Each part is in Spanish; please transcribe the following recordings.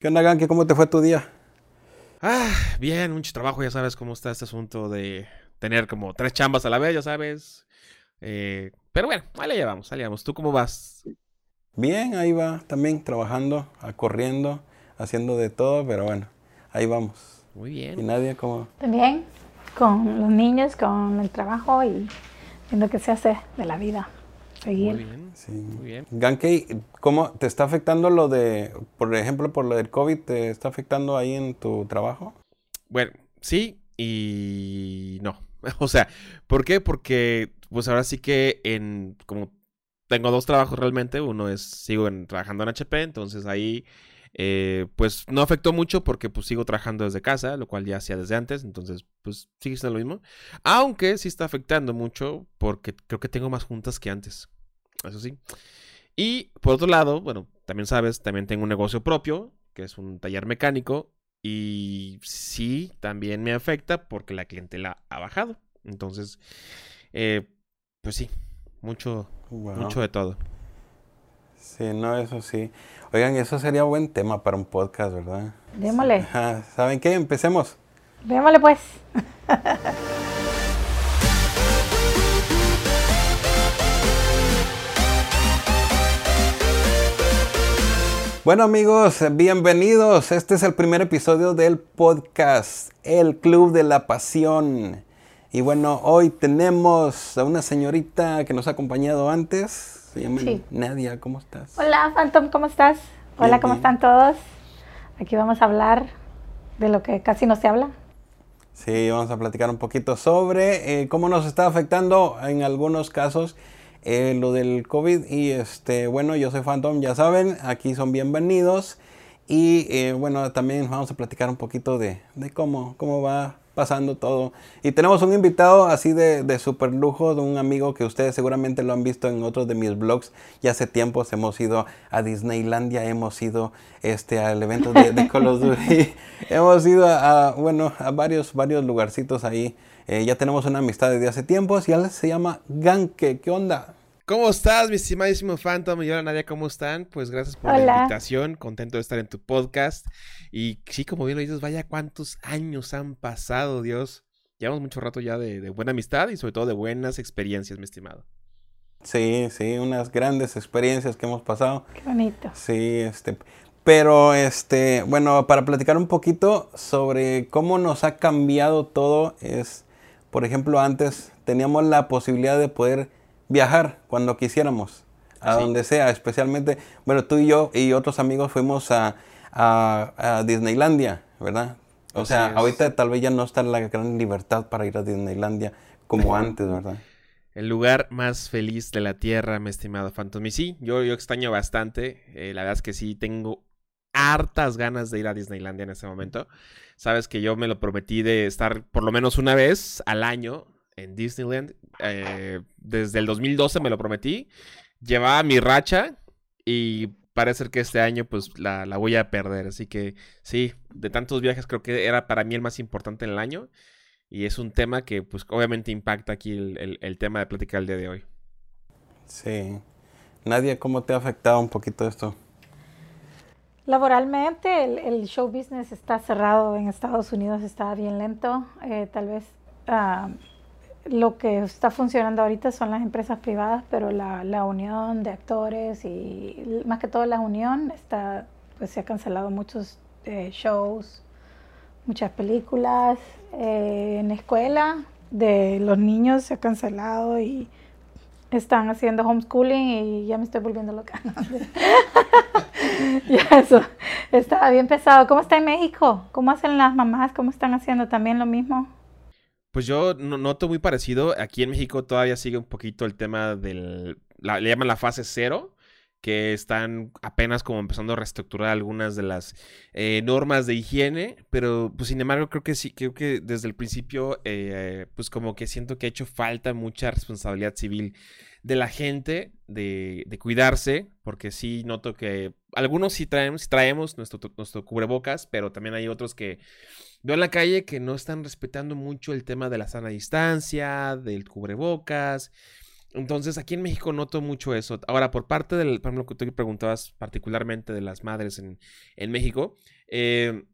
¿Qué onda, Ganke? ¿Cómo te fue tu día? Ah, bien, mucho trabajo, ya sabes cómo está este asunto de tener como tres chambas a la vez, ya sabes. Eh, pero bueno, ahí la llevamos, ahí la llevamos. ¿Tú cómo vas? Bien, ahí va, también trabajando, corriendo, haciendo de todo, pero bueno, ahí vamos. Muy bien. ¿Y Nadia cómo? También, con los niños, con el trabajo y viendo qué se hace de la vida. Seguir. Muy bien. Sí. Muy bien. Gankey, ¿cómo te está afectando lo de, por ejemplo, por lo del COVID, te está afectando ahí en tu trabajo? Bueno, sí y no. O sea, ¿por qué? Porque pues ahora sí que en como tengo dos trabajos realmente, uno es sigo en, trabajando en HP, entonces ahí eh, pues no afectó mucho porque pues sigo trabajando desde casa, lo cual ya hacía desde antes, entonces pues sigue siendo lo mismo. Aunque sí está afectando mucho porque creo que tengo más juntas que antes, eso sí. Y por otro lado, bueno, también sabes, también tengo un negocio propio, que es un taller mecánico, y sí, también me afecta porque la clientela ha bajado. Entonces, eh, pues sí, mucho, Wow. mucho de todo. Sí, no, eso sí. Oigan, eso sería buen tema para un podcast, ¿verdad? Démosle, ¿Saben qué? Empecemos. démosle pues. Bueno amigos, bienvenidos. Este es el primer episodio del podcast, El Club de la Pasión. Y bueno, hoy tenemos a una señorita que nos ha acompañado antes. Se llama Sí. Nadia, ¿cómo estás? Hola, Phantom, ¿cómo estás? Hola, Bien, ¿cómo bien. están todos? Aquí vamos a hablar de lo que casi no se habla. Sí, vamos a platicar un poquito sobre eh, cómo nos está afectando en algunos casos eh, lo del COVID. Y este, bueno, yo soy Phantom, ya saben, aquí son bienvenidos. Y eh, bueno, también vamos a platicar un poquito de, de cómo, cómo va pasando todo. Y tenemos un invitado así de, de super lujo, de un amigo que ustedes seguramente lo han visto en otros de mis blogs. Ya hace tiempos hemos ido a Disneylandia, hemos ido este, al evento de, de Call of Duty, hemos ido a, a, bueno, a varios, varios lugarcitos ahí. Eh, ya tenemos una amistad desde hace tiempos y él se llama Ganke. ¿Qué onda? ¿Cómo estás, mi estimadísimo Phantom? Y hola, Nadia, ¿cómo están? Pues gracias por Hola. la invitación. Contento de estar en tu podcast. Y sí, como bien lo dices, vaya cuántos años han pasado, Dios. Llevamos mucho rato ya de, de buena amistad y sobre todo de buenas experiencias, mi estimado. Sí, sí, unas grandes experiencias que hemos pasado. Qué bonito. Sí, este, pero este, bueno, para platicar un poquito sobre cómo nos ha cambiado todo es, por ejemplo, antes teníamos la posibilidad de poder viajar cuando quisiéramos, a Sí. donde sea, especialmente, bueno, tú y yo y otros amigos fuimos a, a- a Disneylandia, ¿verdad? O sea, ahorita tal vez ya no está la gran libertad para ir a Disneylandia como antes, ¿verdad? El lugar más feliz de la tierra, mi estimado Phantom. Y sí, yo, yo extraño bastante. eh, la verdad es que sí, tengo hartas ganas de ir a Disneylandia en este momento. Sabes que yo me lo prometí de estar por lo menos una vez al año en Disneyland. eh, desde el 2012 me lo prometí. Llevaba mi racha y parece ser que este año pues la, la voy a perder. Así que sí, de tantos viajes creo que era para mí el más importante en el año. Y es un tema que pues obviamente impacta aquí el, el- el tema de plática del día de hoy. Sí. Nadia, ¿cómo te ha afectado un poquito esto? Laboralmente, el, el show business está cerrado en Estados Unidos, está bien lento. Eh, tal vez ah, lo que está funcionando ahorita son las empresas privadas, pero la, la unión de actores y más que todo la unión está, pues se ha cancelado muchos eh, shows, muchas películas. Eh, en la escuela de los niños se ha cancelado y están haciendo homeschooling y ya me estoy volviendo loca. ya eso estaba bien pesado. ¿Cómo está en México? ¿Cómo hacen las mamás? ¿Cómo están haciendo también lo mismo? Pues yo no- noto muy parecido. Aquí en México todavía sigue un poquito el tema del. la- le llaman la fase cero. Que están apenas como empezando a reestructurar algunas de las eh, normas de higiene. Pero, pues, sin embargo, creo que sí, creo que desde el principio, eh, pues, como que siento que ha hecho falta mucha responsabilidad civil de la gente de, de cuidarse. Porque sí noto que algunos sí traemos, traemos nuestro, nuestro cubrebocas, pero también hay otros que Veo en la calle que no están respetando mucho el tema de la sana distancia, del cubrebocas. Entonces, aquí en México noto mucho eso. Ahora, por parte del, por ejemplo, que tú preguntabas particularmente de las madres en, en México, eh,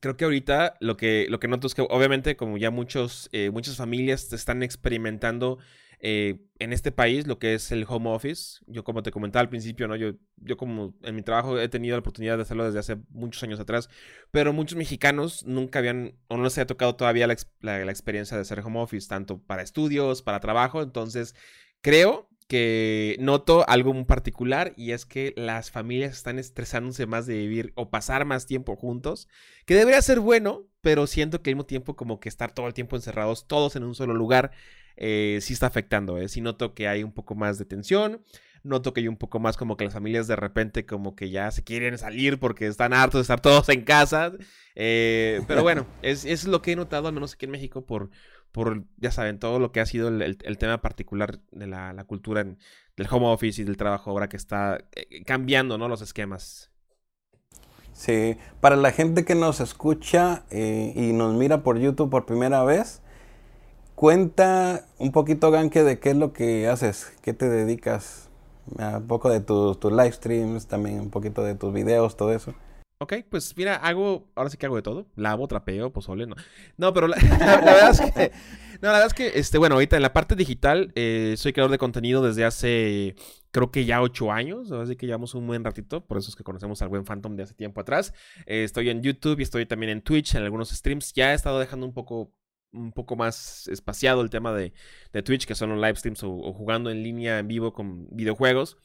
creo que ahorita lo que, lo que noto es que obviamente como ya muchos, eh, muchas familias están experimentando eh, en este país lo que es el home office. Yo como te comentaba al principio, ¿no? Yo, yo como en mi trabajo he tenido la oportunidad de hacerlo desde hace muchos años atrás, pero muchos mexicanos nunca habían o no les había tocado todavía la, la experiencia de hacer home office, tanto para estudios, para trabajo. Entonces, creo que noto algo muy particular y es que las familias están estresándose más de vivir o pasar más tiempo juntos, que debería ser bueno, pero siento que al mismo tiempo como que estar todo el tiempo encerrados todos en un solo lugar eh, sí está afectando, ¿eh? sí noto que hay un poco más de tensión, noto que hay un poco más como que las familias de repente como que ya se quieren salir porque están hartos de estar todos en casa, eh, pero bueno, es, es lo que he notado al menos aquí en México por por, ya saben, todo lo que ha sido el, tema particular de la, cultura del home office y del trabajo ahora que está cambiando, ¿no? Los esquemas. Sí, para la gente que nos escucha eh, y nos mira por YouTube por primera vez, cuenta un poquito, Ganke, de qué es lo que haces, qué te dedicas, un poco de tus live streams, también un poquito de tus videos, todo eso. Ok, pues mira, hago, ahora sí que hago de todo. Lavo, trapeo, pozole, no. No, pero la, verdad es que, no, la verdad es que, este, bueno, ahorita en la parte digital, eh, soy creador de contenido desde hace, creo que ya ocho años, así que llevamos un buen ratito, por eso es que conocemos al buen Phantom de hace tiempo atrás. Eh, estoy en YouTube y estoy también en Twitch, en algunos streams. Ya he estado dejando un poco un poco más espaciado el tema de, de Twitch, que son los live streams o, jugando en línea en vivo con videojuegos.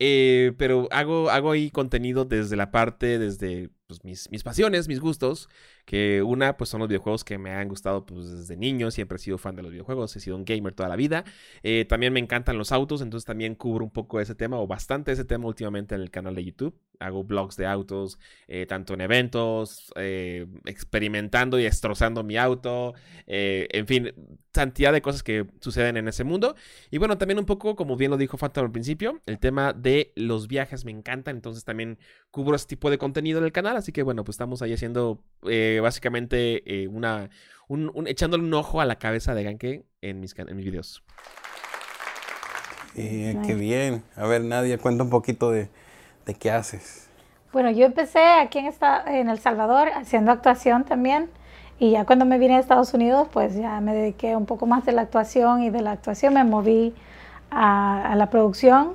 Eh, pero hago, hago ahí contenido desde la parte, desde pues, mis, mis, pasiones, mis gustos, que una pues son los videojuegos que me han gustado pues desde niño, siempre he sido fan de los videojuegos, he sido un gamer toda la vida. Eh, también me encantan los autos, entonces también cubro un poco ese tema o bastante ese tema últimamente en el canal de YouTube. Hago blogs de autos, eh, tanto en eventos, eh, experimentando y destrozando mi auto, en fin, cantidad de cosas que suceden en ese mundo. Y bueno, también un poco, como bien lo dijo Phantom al principio, el tema de los viajes me encanta, entonces también cubro ese tipo de contenido en el canal, así que bueno, pues estamos ahí haciendo básicamente eh, una, un, echándole un ojo a la cabeza de Ganke en mis, en mis videos. qué bien. A ver, Nadia, cuenta un poquito de, de qué haces. Bueno, yo empecé aquí en, esta, en El Salvador haciendo actuación también. Y ya cuando me vine a Estados Unidos, pues ya me dediqué un poco más de la actuación y de la actuación me moví a, la producción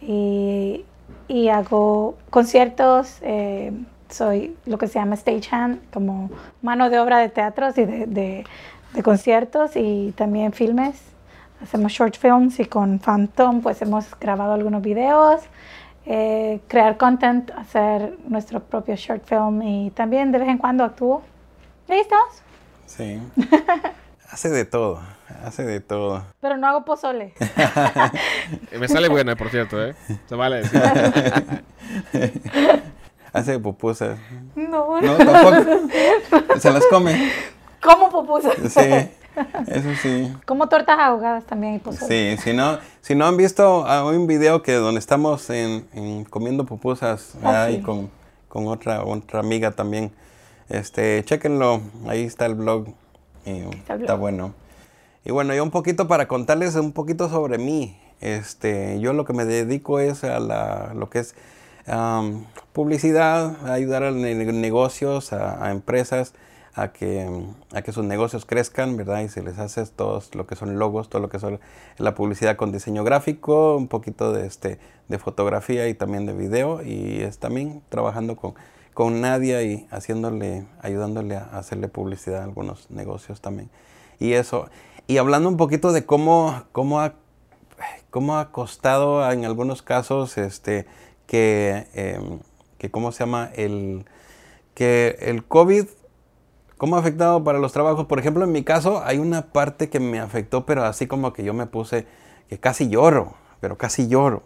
y, y, hago conciertos, eh, soy lo que se llama stagehand, como mano de obra de teatros y de, de, conciertos y también filmes. Hacemos short films y con Phantom pues hemos grabado algunos videos, eh, crear content, hacer nuestro propio short film y también de vez en cuando actúo. ¿Listos? Sí. hace de todo, hace de todo. Pero no hago pozole. Me sale buena, por cierto, ¿eh? Se vale decir. Hace pupusas. No, no. tampoco. Se las come. ¿Cómo pupusas? Sí, eso sí. Como tortas ahogadas también y pozole. Sí, si no, si no han visto ah, un video que donde estamos en, comiendo pupusas ah, ahí con, con, otra, otra amiga también, este, chéquenlo, ahí está el blog. está, está bueno. Y bueno, yo un poquito para contarles un poquito sobre mí. Este, yo lo que me dedico es a la, lo que es publicidad, ayudar a negocios, a, empresas a que, a que sus negocios crezcan, ¿verdad? Y se les hace todo lo que son logos, todo lo que son la publicidad con diseño gráfico, un poquito de, este, de fotografía y también de video. Y es también trabajando con, con Nadia y haciéndole, ayudándole a hacerle publicidad a algunos negocios también. Y eso. Y hablando un poquito de cómo, cómo, ha, cómo ha costado en algunos casos este, que, em, que ¿cómo se llama? El, que el COVID, ¿cómo ha afectado para los trabajos? Por ejemplo, en mi caso hay una parte que me afectó, pero así como que yo me puse, que casi lloro, pero casi lloro.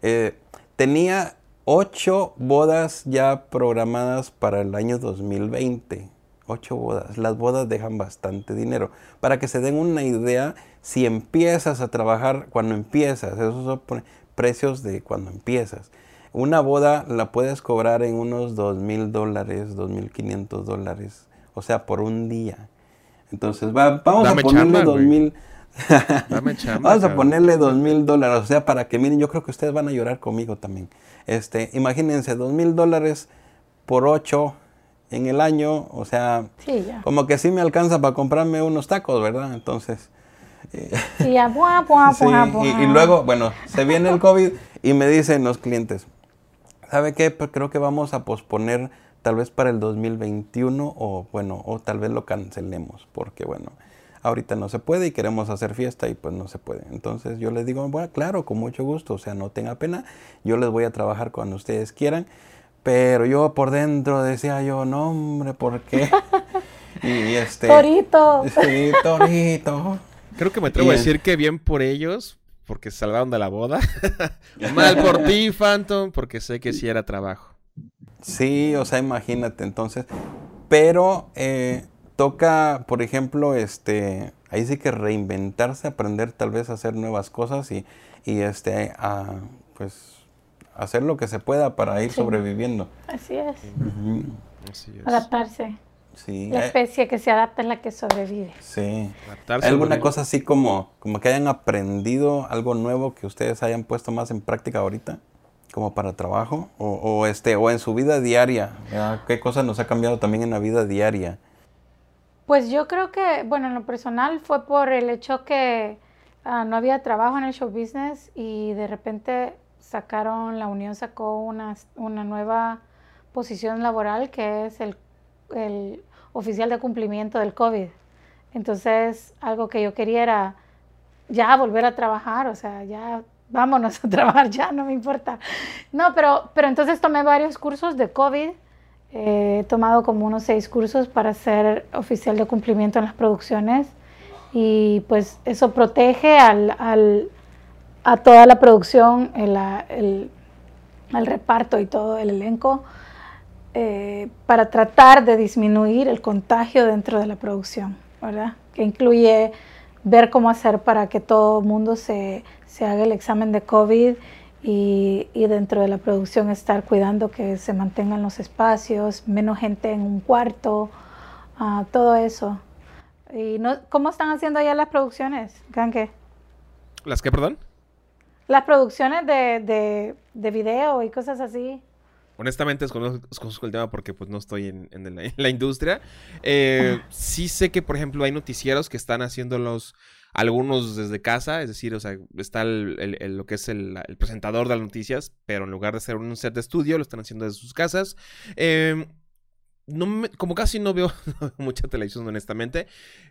Eh, tenía ocho bodas ya programadas para el año 2020. Ocho bodas. Las bodas dejan bastante dinero. Para que se den una idea, si empiezas a trabajar cuando empiezas, esos son precios de cuando empiezas. Una boda la puedes cobrar en unos dos mil dólares, dos mil quinientos dólares, o sea, por un día. Entonces, vamos a ponerle dos mil, Dame chamba. Vamos a ponerle dos mil dólares, o sea, para que miren, yo creo que ustedes van a llorar conmigo también. Este, imagínense, dos mil dólares por ocho en el año, o sea, Sí, ya. como que sí me alcanza para comprarme unos tacos, ¿verdad? Entonces, Y ya, buah, buah, sí, buah, y, buah. y luego, bueno, se viene el COVID y me dicen los clientes, ¿sabe qué? Pues creo que vamos a posponer tal vez para el 2021 o bueno, o tal vez lo cancelemos, porque bueno, ahorita no se puede y queremos hacer fiesta y pues no se puede. Entonces yo les digo, bueno, claro, con mucho gusto, o sea, no tenga pena, yo les voy a trabajar cuando ustedes quieran, pero yo por dentro decía yo, no hombre, ¿por qué? y este... Torito. Sí, torito. Creo que me atrevo a decir que bien por ellos, porque se salvaron de la boda. Mal por ti, Phantom, porque sé que sí era trabajo. Sí, o sea, imagínate, entonces, pero eh, toca, por ejemplo, este, ahí sí que reinventarse, aprender tal vez a hacer nuevas cosas y, y este, a, pues, hacer lo que se pueda para ir Sí. sobreviviendo. Así es. Así es. Adaptarse. Sí, La eh, especie que se adapta es la que sobrevive. sí. Adaptarse ¿Hay alguna al- cosa así como, como que hayan aprendido algo nuevo que ustedes hayan puesto más en práctica ahorita? Como para trabajo o, o este o en su vida diaria. ¿verdad? ¿Qué cosa nos ha cambiado también en la vida diaria? Pues yo creo que, bueno, en lo personal fue por el hecho que ah, no había trabajo en el show business y de repente sacaron, la Unión sacó una, una nueva posición laboral que es el, el oficial de cumplimiento del COVID. Entonces, algo que yo quería era ya volver a trabajar, o sea, ya vámonos a trabajar, ya no me importa. No, pero, pero entonces tomé varios cursos de COVID. Eh, he tomado como unos seis cursos para ser oficial de cumplimiento en las producciones y pues eso protege al, al- a toda la producción, el, el- al reparto y todo el elenco eh, para tratar de disminuir el contagio dentro de la producción, ¿verdad? Que incluye ver cómo hacer para que todo el mundo se, se haga el examen de COVID y, y dentro de la producción estar cuidando que se mantengan los espacios, menos gente en un cuarto, ah, todo eso. Y no, ¿Cómo están haciendo allá las producciones, Ganque? ¿Las qué, perdón? Las producciones de, de, de video y cosas así. Honestamente desconozco, desconozco el tema porque pues no estoy en, en la, en la industria. Eh, sí sé que, por ejemplo, hay noticieros que están haciéndolos algunos desde casa, es decir, o sea, está el, el- el- lo que es el, presentador de las noticias, pero en lugar de ser un set de estudio, lo están haciendo desde sus casas. Eh, no me- como casi no veo mucha televisión, honestamente,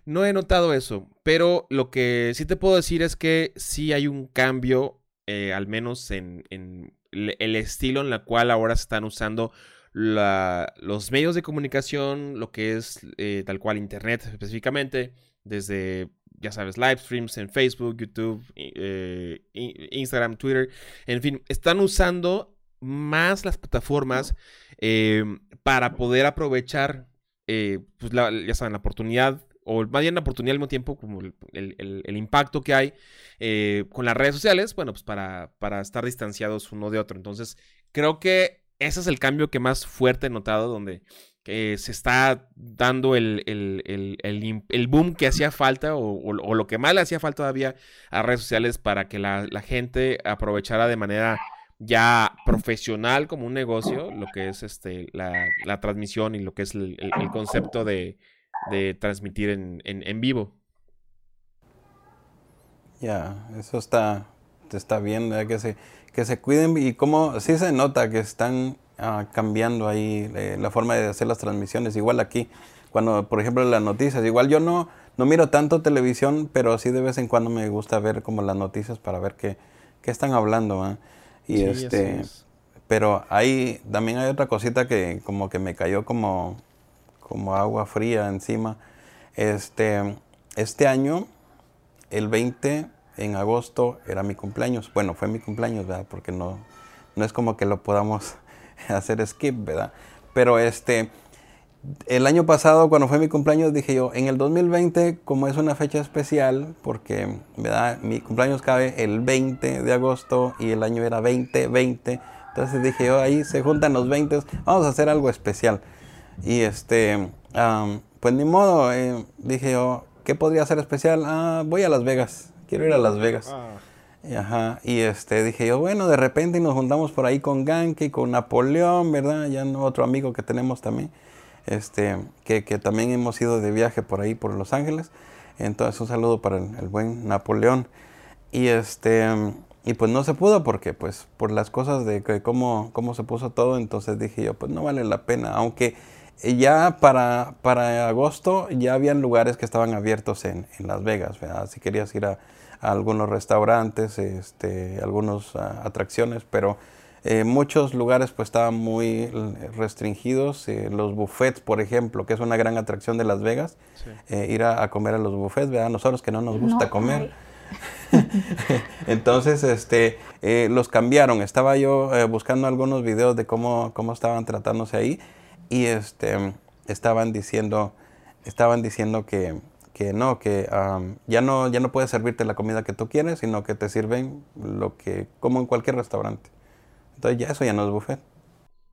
no he notado eso. Pero lo que sí te puedo decir es que sí hay un cambio, eh, al menos en, en el estilo en la cual ahora se están usando la- los medios de comunicación, lo que es eh, tal cual Internet específicamente, desde, ya sabes, live streams en Facebook, YouTube, eh, Instagram, Twitter, en fin, están usando más las plataformas eh, para poder aprovechar, pues ya saben, la oportunidad, o más bien la oportunidad al mismo tiempo, como el, el- impacto que hay eh, con las redes sociales, bueno, pues para, para estar distanciados uno de otro. Entonces, creo que ese es el cambio que más fuerte he notado, donde eh, se está dando el, el- boom que hacía falta, o, o- lo que más le hacía falta todavía a redes sociales para que la, la gente aprovechara de manera ya profesional como un negocio, lo que es este la, la transmisión y lo que es el concepto de, de transmitir en, en- en vivo. Ya, eso está, está bien, ¿verdad? que se, que se cuiden y como sí se nota que están ah, cambiando ahí eh, la forma de hacer las transmisiones, igual aquí, cuando por ejemplo las noticias, igual yo no, no miro tanto televisión, pero sí de vez en cuando me gusta ver como las noticias para ver qué, qué están hablando, ¿va? Y Sí, este, es. pero ahí también hay otra cosita que como que me cayó como, como agua fría encima. Este, este año, el 20 en agosto era mi cumpleaños. Bueno, fue mi cumpleaños, ¿verdad? Porque no, no es como que lo podamos hacer skip, ¿verdad? Pero este, el año pasado, cuando fue mi cumpleaños, dije yo, en el 2020, como es una fecha especial, porque, ¿verdad? Mi cumpleaños cabe el 20 de agosto y el año era 2020. Entonces dije yo, ahí se juntan los 20, vamos a hacer algo especial. Y este, am, pues ni modo, eh, dije yo, ¿qué ¿qué podría ser especial? Ah, voy a Las Vegas, quiero ir a Las Vegas. Ah. Y, Ajá, y este, dije yo, bueno, de repente nos juntamos por ahí con Ganke y con Napoleón, ¿verdad? Ya no, otro amigo que tenemos también, este, que, que también hemos ido de viaje por ahí, por Los Ángeles. Entonces, un saludo para el, el buen Napoleón. Y este, y pues no se pudo porque, pues, por las cosas de que cómo, cómo se puso todo, entonces dije yo, pues no vale la pena, aunque ya para, para agosto ya habían lugares que estaban abiertos en, en Las Vegas, ¿verdad? Si querías ir a, a algunos restaurantes, este, algunas atracciones, pero eh, muchos lugares pues estaban muy restringidos. eh, los buffets, por ejemplo, que es una gran atracción de Las Vegas, Sí. eh, ir a, a comer a los buffets, ¿verdad? Nosotros que no nos gusta No, comer. Entonces, este, eh, los cambiaron. Estaba yo eh, buscando algunos videos de cómo, cómo estaban tratándose ahí y este, estaban diciendo, estaban diciendo que, que no, que ya no, ya no puedes servirte la comida que tú quieres, sino que te sirven lo que, como en cualquier restaurante. Entonces ya eso ya no es buffet.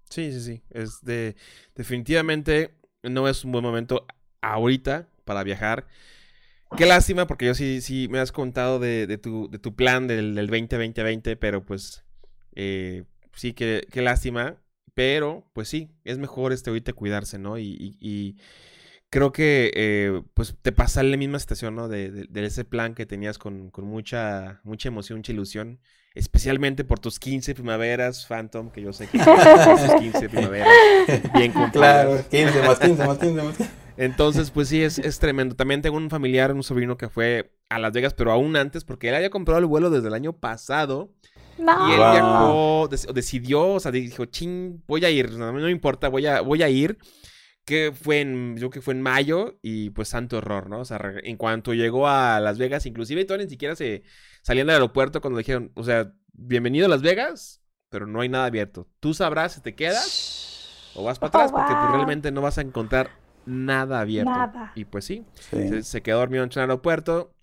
Sí, sí, sí. Es de, definitivamente no es un buen momento ahorita para viajar. Qué lástima, porque yo sí, sí me has contado de, de tu, de tu plan del, del 2020-2020, pero pues eh, sí, que, qué lástima. Pero, pues sí, es mejor este ahorita cuidarse, ¿no? Y, y- y creo que eh, pues te pasa la misma situación, ¿no? De, de- de ese plan que tenías con, con mucha, mucha emoción, mucha ilusión. Especialmente por tus 15 primaveras, Phantom, que yo sé que tus 15 primaveras bien cumplidas. Claro, 15 más 15 más 15 más 15. Entonces, pues sí, es, es tremendo. También tengo un familiar, un sobrino que fue a Las Vegas, pero aún antes, porque él había comprado el vuelo desde el año pasado. No. Y él Wow. viajó, dec- decidió, o sea, dijo, ching, voy a ir, no, no me importa, voy a, voy a ir. Que fue en, yo creo que fue en mayo, y pues santo error, ¿no? O sea, en cuanto llegó a Las Vegas, inclusive todavía ni siquiera se salían del aeropuerto cuando le dijeron, o sea, bienvenido a Las Vegas, pero no hay nada abierto. Tú sabrás si te quedas o vas para Oh, atrás, porque pues, wow. realmente no vas a encontrar nada abierto. Nada. Y pues sí, Sí. se, se quedó dormido en el aeropuerto.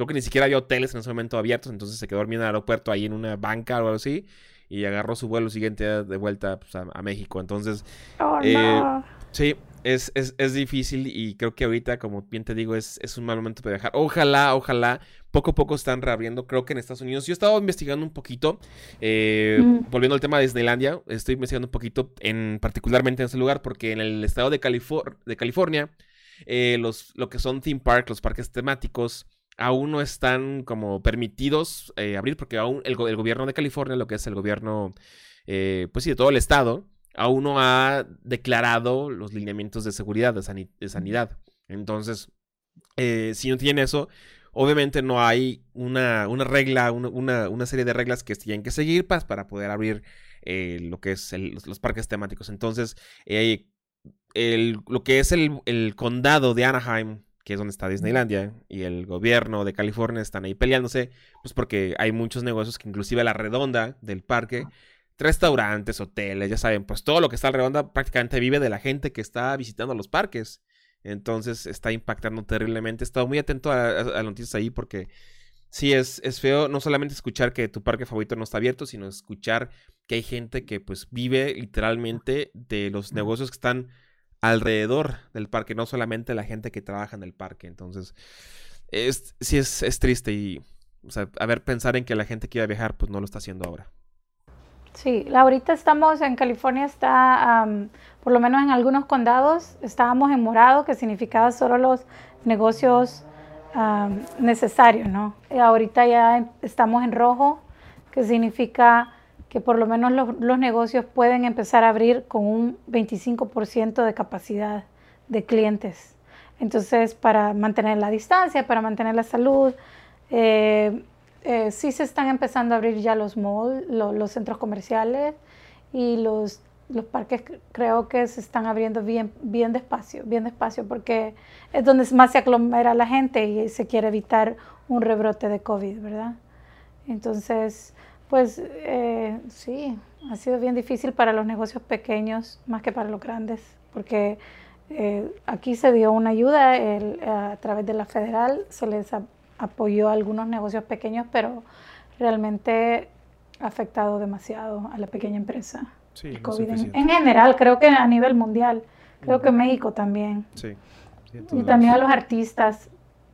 Creo que ni siquiera había hoteles en ese momento abiertos, entonces se quedó dormido en el aeropuerto ahí en una banca o algo así. Y agarró su vuelo siguiente de vuelta pues, a, a México. Entonces, Oh, Eh, no. sí, es, es, es difícil y creo que ahorita, como bien te digo, es, es un mal momento para viajar. Ojalá, ojalá, poco a poco están reabriendo. Creo que en Estados Unidos. Yo he estado investigando un poquito, eh, Mm. volviendo al tema de Disneylandia, estoy investigando un poquito, en, particularmente en ese lugar, porque en el estado de, Califor- de California, eh, los, lo que son theme park, los parques temáticos, aún no están como permitidos eh, abrir, porque aún el, el gobierno de California, lo que es el gobierno, eh, pues sí, de todo el estado, aún no ha declarado los lineamientos de seguridad, de, sani- de sanidad. Entonces, eh, si no tiene eso, obviamente no hay una, una regla, una, una- una serie de reglas que tienen que seguir pas- para poder abrir lo que es los, parques temáticos. Entonces, lo que es el condado de Anaheim, que es donde está Disneylandia, y el gobierno de California están ahí peleándose, pues porque hay muchos negocios que inclusive a la redonda del parque, restaurantes, hoteles, ya saben, pues todo lo que está a la redonda prácticamente vive de la gente que está visitando los parques. Entonces está impactando terriblemente. He estado muy atento a, a- a noticias ahí porque sí es, es feo no solamente escuchar que tu parque favorito no está abierto, sino escuchar que hay gente que pues vive literalmente de los negocios que están alrededor del parque, no solamente la gente que trabaja en el parque. Entonces, es, sí es, es triste y, o a ver, pensar en que la gente que iba a viajar pues no lo está haciendo ahora. Sí, ahorita estamos en California, está, por lo menos en algunos condados, estábamos en morado, que significaba solo los negocios necesarios, ¿no? Ahorita ya estamos en rojo, que significa que por lo menos los, los negocios pueden empezar a abrir con un 25% de capacidad de clientes. Entonces, para mantener la distancia, para mantener la salud, eh, eh, sí se están empezando a abrir ya los malls, lo- los centros comerciales y los, los parques cre- creo que se están abriendo bien, bien despacio, bien despacio, porque es donde más se aglomera la gente y se quiere evitar un rebrote de COVID, ¿verdad? Entonces, pues eh, sí, ha sido bien difícil para los negocios pequeños más que para los grandes, porque eh, aquí se dio una ayuda el- a través de la federal, se les a- apoyó a algunos negocios pequeños, pero realmente ha afectado demasiado a la pequeña empresa. Sí, el no es COVID en, general, creo que a nivel mundial, creo que México también. Sí. Y también a los artistas,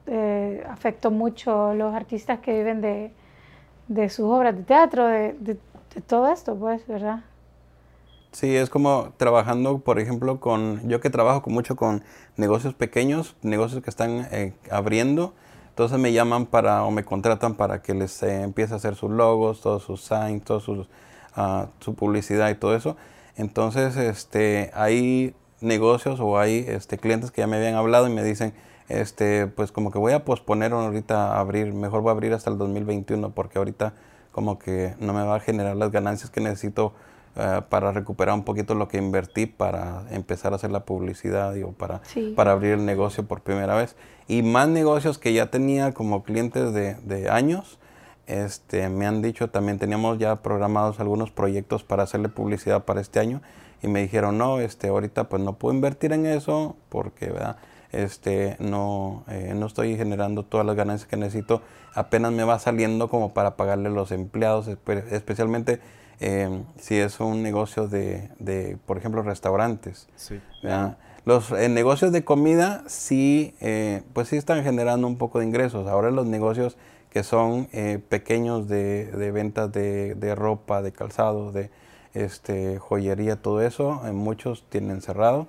eh, afectó mucho los artistas que viven de, de sus obras de teatro, de, de, todo esto, pues, ¿verdad? Sí, es como trabajando, por ejemplo, con, yo que trabajo mucho con negocios pequeños, negocios que están eh, abriendo, entonces me llaman para o me contratan para que les eh, empiece a hacer sus logos, todos sus signs, todos sus, ah, su publicidad y todo eso. Entonces, este, hay negocios o hay este, clientes que ya me habían hablado y me dicen, este, pues como que voy a posponer ahorita abrir, mejor voy a abrir hasta el 2021 porque ahorita como que no me va a generar las ganancias que necesito eh, para recuperar un poquito lo que invertí para empezar a hacer la publicidad o para, para abrir el negocio por primera vez. Y más negocios que ya tenía como clientes de, de años, este, me han dicho también teníamos ya programados algunos proyectos para hacerle publicidad para este año y me dijeron no este ahorita pues no puedo invertir en eso porque ¿verdad? Este no eh, no estoy generando todas las ganancias que necesito. Apenas me va saliendo como para pagarle a los empleados especialmente em, si es un negocio de, de por ejemplo restaurantes los eh, negocios de comida sí eh, pues sí están generando un poco de ingresos. Ahora los negocios que son eh, pequeños de, de ventas de, de, ropa, de calzado, de este, joyería, todo eso. Muchos tienen cerrado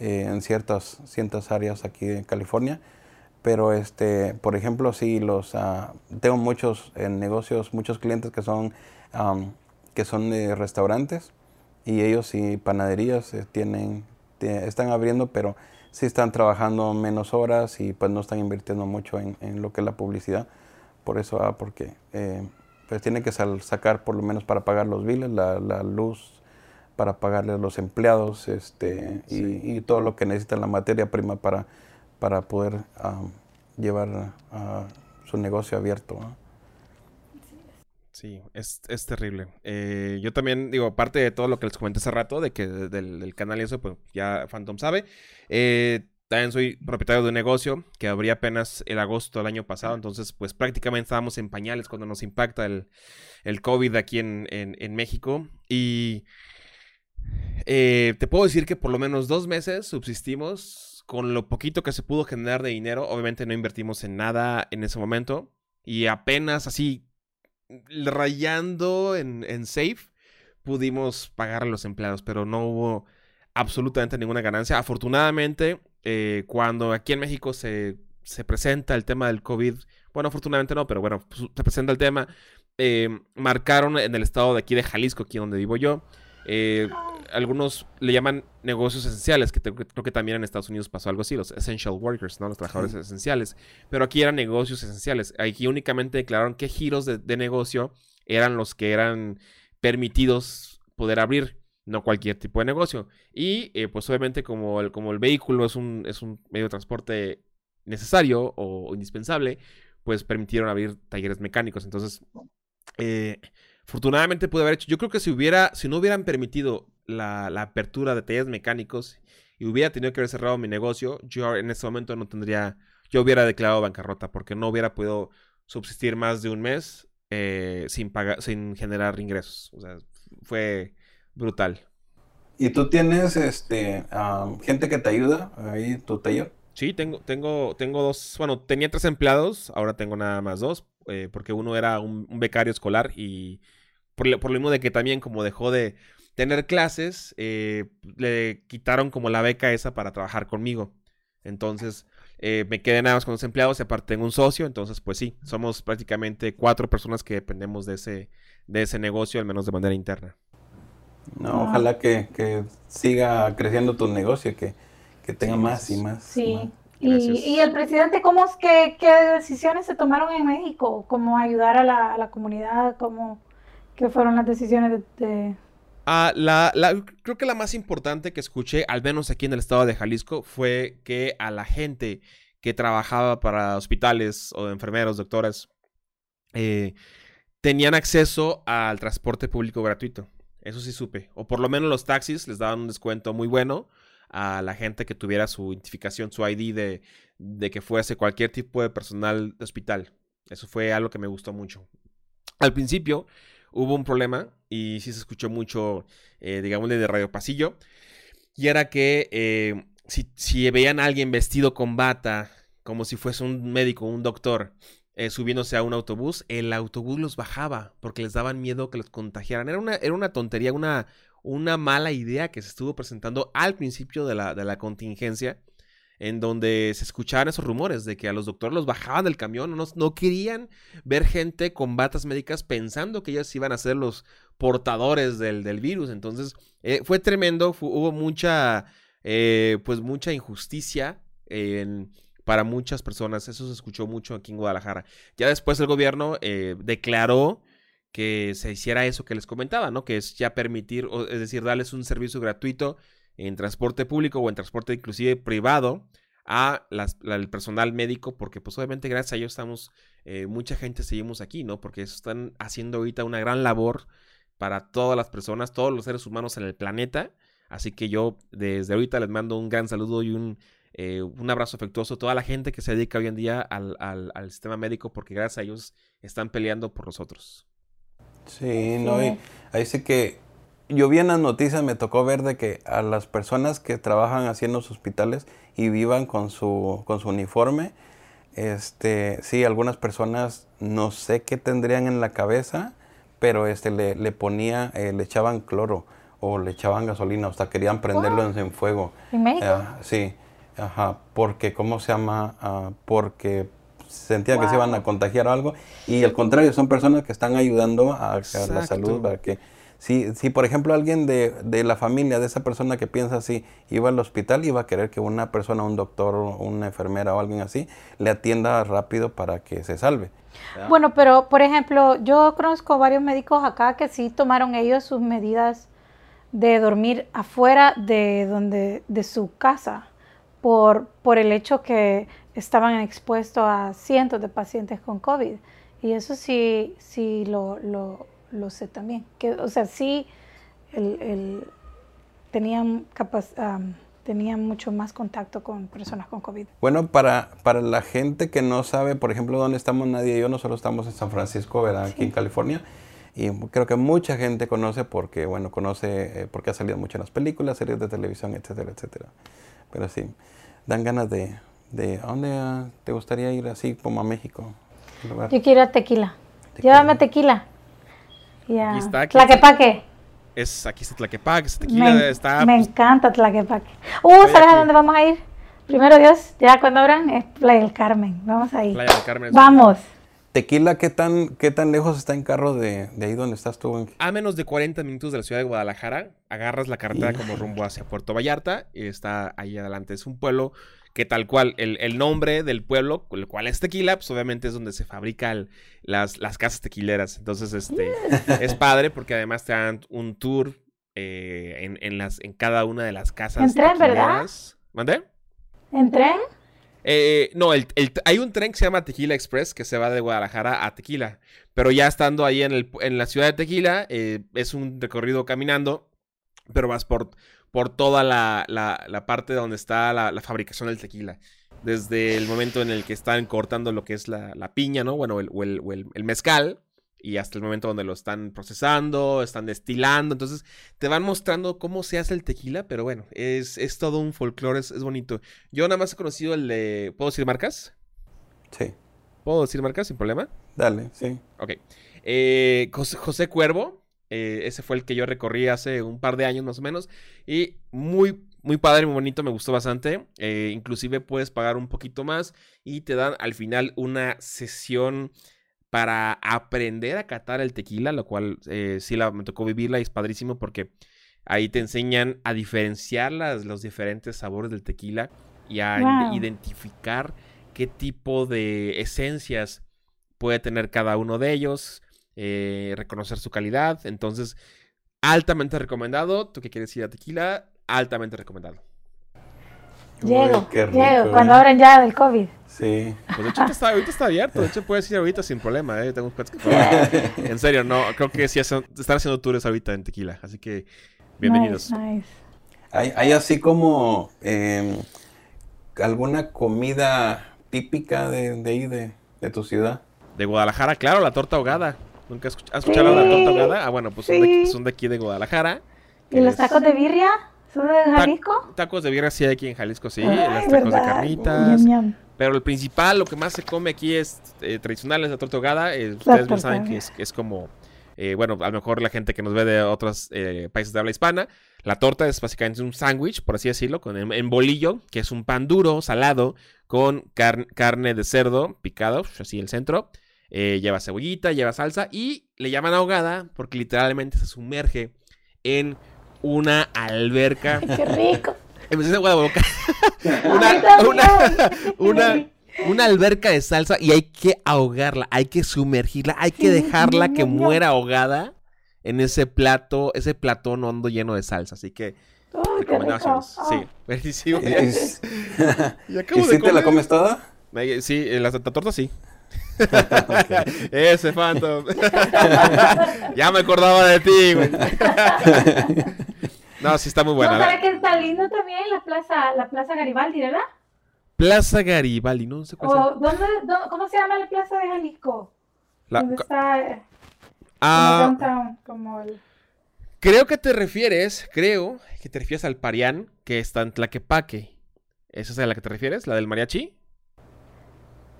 eh, en ciertas, ciertas áreas aquí en California. Pero, este, por ejemplo, sí, los, uh, tengo muchos en negocios, muchos clientes que son, um, que son de restaurantes y ellos sí, panaderías, eh, tienen, están abriendo, pero sí están trabajando menos horas y pues no están invirtiendo mucho en, en lo que es la publicidad por eso, ah, porque eh, pues tiene que sacar por lo menos para pagar los biles, la, la luz, para pagarle a los empleados este, y, todo lo que necesita la materia prima para, para poder ah, llevar su negocio abierto. Sí, es, es terrible. Eh, yo también, digo, aparte de todo lo que les comenté hace rato, de que del, canal y eso, pues ya Phantom sabe. Eh, también soy propietario de un negocio que abrí apenas el agosto del año pasado, entonces pues prácticamente estábamos en pañales cuando nos impacta el, el COVID aquí en, en, México. Y eh, te puedo decir que por lo menos dos meses subsistimos con lo poquito que se pudo generar de dinero. Obviamente no invertimos en nada en ese momento y apenas así rayando en, en safe pudimos pagar a los empleados, pero no hubo absolutamente ninguna ganancia. Afortunadamente, eh, cuando aquí en México se, se, presenta el tema del COVID, bueno, afortunadamente no, pero bueno, pues, se presenta el tema, eh, marcaron en el estado de aquí de Jalisco, aquí donde vivo yo, algunos le llaman negocios esenciales, que creo que también en Estados Unidos pasó algo así, los essential workers, ¿no? Los trabajadores esenciales. Pero aquí eran negocios esenciales. Aquí únicamente declararon qué giros de, de negocio eran los que eran permitidos poder abrir no cualquier tipo de negocio. Y eh, pues obviamente como el, como el vehículo es un, es un medio de transporte necesario o indispensable, pues permitieron abrir talleres mecánicos. Entonces, eh, afortunadamente pude haber hecho, yo creo que si hubiera, si no hubieran permitido la, la, apertura de talleres mecánicos y hubiera tenido que haber cerrado mi negocio, yo en ese momento no tendría, yo hubiera declarado bancarrota porque no hubiera podido subsistir más de un mes eh, sin pagar, sin generar ingresos. O sea, fue brutal. ¿Y tú tienes este gente que te ayuda ahí tu taller? Sí, tengo, tengo, tengo dos, bueno, tenía tres empleados, ahora tengo nada más dos, eh, porque uno era un, becario escolar y por, lo mismo de que también como dejó de tener clases, eh, le quitaron como la beca esa para trabajar conmigo. Entonces, eh, me quedé nada más con dos empleados y aparte tengo un socio, entonces pues sí, somos prácticamente cuatro personas que dependemos de ese, de ese negocio, al menos de manera interna. No, ojalá que, siga creciendo tu negocio, que, que tenga más y más. Sí. Y, el presidente, ¿cómo es que, qué decisiones se tomaron en México? ¿Cómo ayudar a la, a la comunidad? ¿Cómo, ¿Qué fueron las decisiones de...? Ah, la, la, creo que la más importante que escuché, al menos aquí en el estado de Jalisco, fue que a la gente que trabajaba para hospitales o enfermeros, doctores, eh, tenían acceso al transporte público gratuito. Eso sí supe. O por lo menos los taxis les daban un descuento muy bueno a la gente que tuviera su identificación, su ID de, de que fuese cualquier tipo de personal de hospital. Eso fue algo que me gustó mucho. Al principio hubo un problema y sí se escuchó mucho, eh, digamos, de radio pasillo. Y era que eh, si, veían a alguien vestido con bata como si fuese un médico, un doctor, eh, subiéndose a un autobús, el autobús los bajaba porque les daban miedo que los contagiaran. Era una, era una tontería, una, una mala idea que se estuvo presentando al principio de la, de la contingencia, en donde se escuchaban esos rumores de que a los doctores los bajaban del camión, no, no querían ver gente con batas médicas pensando que ellos iban a ser los portadores del, del virus. Entonces, eh, fue tremendo, hubo mucha, eh, pues mucha injusticia para muchas personas. Eso se escuchó mucho aquí en Guadalajara. Ya después el gobierno eh, declaró que se hiciera eso que les comentaba, ¿no? Que es ya permitir, es decir, darles un servicio gratuito en transporte público o en transporte inclusive privado a al personal médico, porque pues obviamente gracias a ellos estamos, eh, mucha gente seguimos aquí, ¿no? Porque están haciendo ahorita una gran labor para todas las personas, todos los seres humanos en el planeta. Así que yo desde ahorita les mando un gran saludo y un eh, un abrazo afectuoso a toda la gente que se dedica hoy en día al, sistema médico porque gracias a ellos están peleando por nosotros. Sí, no, ahí sí que yo vi en las noticias, me tocó ver de que a las personas que trabajan así en los hospitales y vivan con su, con su uniforme, este, sí, algunas personas no sé qué tendrían en la cabeza, pero este, le, le ponía, eh, le echaban cloro o le echaban gasolina, hasta querían prenderlo en, fuego. ¿En México? Ah, sí. Ajá, porque, ¿cómo se llama? Ah, porque sentían que se iban a contagiar o algo. Y al contrario, son personas que están ayudando a, la salud. Para que, si, si, por ejemplo, alguien de, de, la familia de esa persona que piensa así iba al hospital, iba a querer que una persona, un doctor, una enfermera o alguien así, le atienda rápido para que se salve. Bueno, pero por ejemplo, yo conozco varios médicos acá que sí tomaron ellos sus medidas de dormir afuera de donde de su casa por, por el hecho que estaban expuestos a cientos de pacientes con COVID. Y eso sí, sí lo, lo, lo sé también. Que, o sea, sí el, el, tenían, capaz, tenían mucho más contacto con personas con COVID. Bueno, para, para la gente que no sabe, por ejemplo, dónde estamos nadie y yo, nosotros estamos en San Francisco, ¿verdad? Aquí en California. Y creo que mucha gente conoce porque, bueno, conoce, eh, porque ha salido mucho en las películas, series de televisión, etcétera, etcétera. Pero sí dan ganas de, de ¿a dónde ah, te gustaría ir así como a México? Yo quiero ir a tequila. Llévame a tequila. Ya. Aquí está, Tlaquepaque. Es, aquí está Tlaquepaque, tequila me, está... Me pues, encanta Tlaquepaque. Uh, ¿sabes a dónde vamos a ir? Primero Dios, ya cuando abran es Playa del Carmen. Vamos ahí. Playa del Carmen. Vamos. Tequila, ¿qué tan, ¿qué tan lejos está en carro de, de ahí donde estás tú? A menos de 40 minutos de la ciudad de Guadalajara, agarras la carretera como rumbo hacia Puerto Vallarta y está ahí adelante. Es un pueblo que tal cual, el, nombre del pueblo, el cual es Tequila, pues obviamente es donde se fabrican las, las casas tequileras. Entonces, este, es padre porque además te dan un tour eh, en, en, las, en cada una de las casas ¿En tren, verdad? ¿Mandé? ¿En tren? Eh, no, hay un tren que se llama Tequila Express que se va de Guadalajara a Tequila. Pero ya estando ahí en, la ciudad de Tequila, eh, es un recorrido caminando, pero vas por, por toda la, parte donde está la, fabricación del tequila. Desde el momento en el que están cortando lo que es la, piña, ¿no? Bueno, el mezcal y hasta el momento donde lo están procesando, están destilando. Entonces te van mostrando cómo se hace el tequila, pero bueno, es, es todo un folclore, es, bonito. Yo nada más he conocido el de... ¿Puedo decir marcas? Sí. ¿Puedo decir marcas sin problema? Dale, sí. Ok. Eh, José, Cuervo, eh, ese fue el que yo recorrí hace un par de años más o menos. Y muy, muy padre, muy bonito, me gustó bastante. Eh, inclusive puedes pagar un poquito más y te dan al final una sesión para aprender a catar el tequila, lo cual eh, sí la, me tocó vivirla y es padrísimo porque ahí te enseñan a diferenciar los diferentes sabores del tequila y a identificar qué tipo de esencias puede tener cada uno de ellos, eh, reconocer su calidad. Entonces, altamente recomendado. Tú que quieres ir a tequila, altamente recomendado. Llego, llego, cuando abran ya del COVID. Sí. Pues de hecho está, ahorita está abierto, de hecho puedes ir ahorita sin problema, ¿eh? Tengo En serio, no, creo que sí están haciendo tours ahorita en Tequila, así que bienvenidos. Hay, así como em, alguna comida típica de, de ahí, de, de, tu ciudad. De Guadalajara, claro, la torta ahogada. ¿Nunca has escuchado la torta ahogada? Ah, bueno, pues son, de, son de aquí de Guadalajara. ¿Y los tacos de birria? ¿Son de Jalisco? tacos de birria sí hay aquí en Jalisco, sí. los tacos de carnitas. Pero el principal, lo que más se come aquí es eh, tradicional, es la torta ahogada. Eh, ustedes bien saben que es, es como, eh, bueno, a lo mejor la gente que nos ve de otros eh, países de habla hispana, la torta es básicamente un sándwich, por así decirlo, con en, en bolillo, que es un pan duro, salado, con car- carne de cerdo picado, así el centro. Eh, lleva cebollita, lleva salsa y le llaman ahogada porque literalmente se sumerge en una alberca. ¡Qué rico! Hace agua de boca. Ay, una, una, una, una alberca de salsa y hay que ahogarla, hay que sumergirla, hay que dejarla que muera ahogada en ese plato, ese platón hondo lleno de salsa. Así que ¡Ay, rico! Sí, buenísimo. ¿Y, y- Y acabo y de si te la comes toda? Eh, Sí, la Santa Torta sí. Ese Phantom. ya me acordaba de ti, güey. no, sí está muy buena. ¿No sabes que está lindo también la plaza, la plaza Garibaldi, verdad? Plaza Garibaldi, no sé cuál sea. O, ¿dónde, dónde- ¿Cómo se llama la plaza de Jalisco? La- ¿Dónde está eh, como Ah, downtown? Como el... creo que te refieres, creo que te refieres al Parián que está en Tlaquepaque. ¿Esa es a la que te refieres? ¿La del mariachi?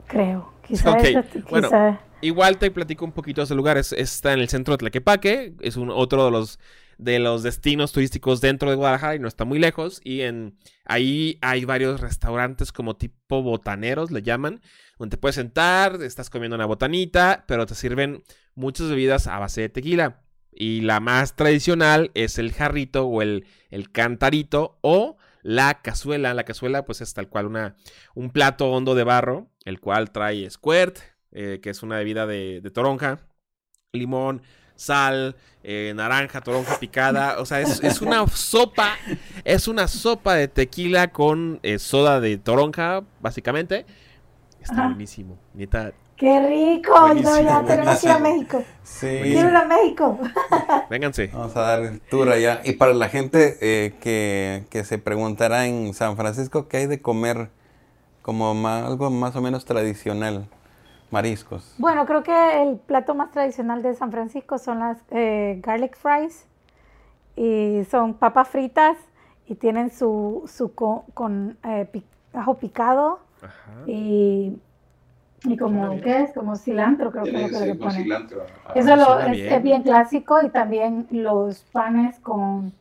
Creo, quizá Ok, esa- bueno. quizá- Igual te platico un poquito de ese lugar. Es- está en el centro de Tlaquepaque. Es un, otro de los, de los destinos turísticos dentro de Guadalajara y no está muy lejos. Y en ahí hay varios restaurantes como tipo botaneros, le llaman. Donde te puedes sentar, estás comiendo una botanita, pero te sirven muchas bebidas a base de tequila. Y la más tradicional es el jarrito o el, el cantarito o la cazuela. La cazuela pues es tal cual una, un plato hondo de barro, el cual trae squirt, eh, que es una bebida de, de toronja, limón, sal, eh, naranja, toronja picada. O sea, es, es una sopa, es una sopa de tequila con eh, soda de toronja, básicamente. Está Ajá. buenísimo, neta. ¡Qué rico! Buenísimo, No, ya tenemos que ir a. México. Sí. Quiero ir a México. Vénganse. Vamos a dar el tour allá. Y para la gente eh, que, que se preguntará en San Francisco, ¿qué hay de comer? Como ma- algo más o menos tradicional. Mariscos. Bueno, creo que el plato más tradicional de San Francisco son las eh, garlic fries. Y son papas fritas y tienen su, su co- con eh, pi- ajo picado Ajá. y, y como. ¿qué es? Como cilantro, creo que es lo que le ponen. Eso lo, es, bien. es bien clásico y también los panes con,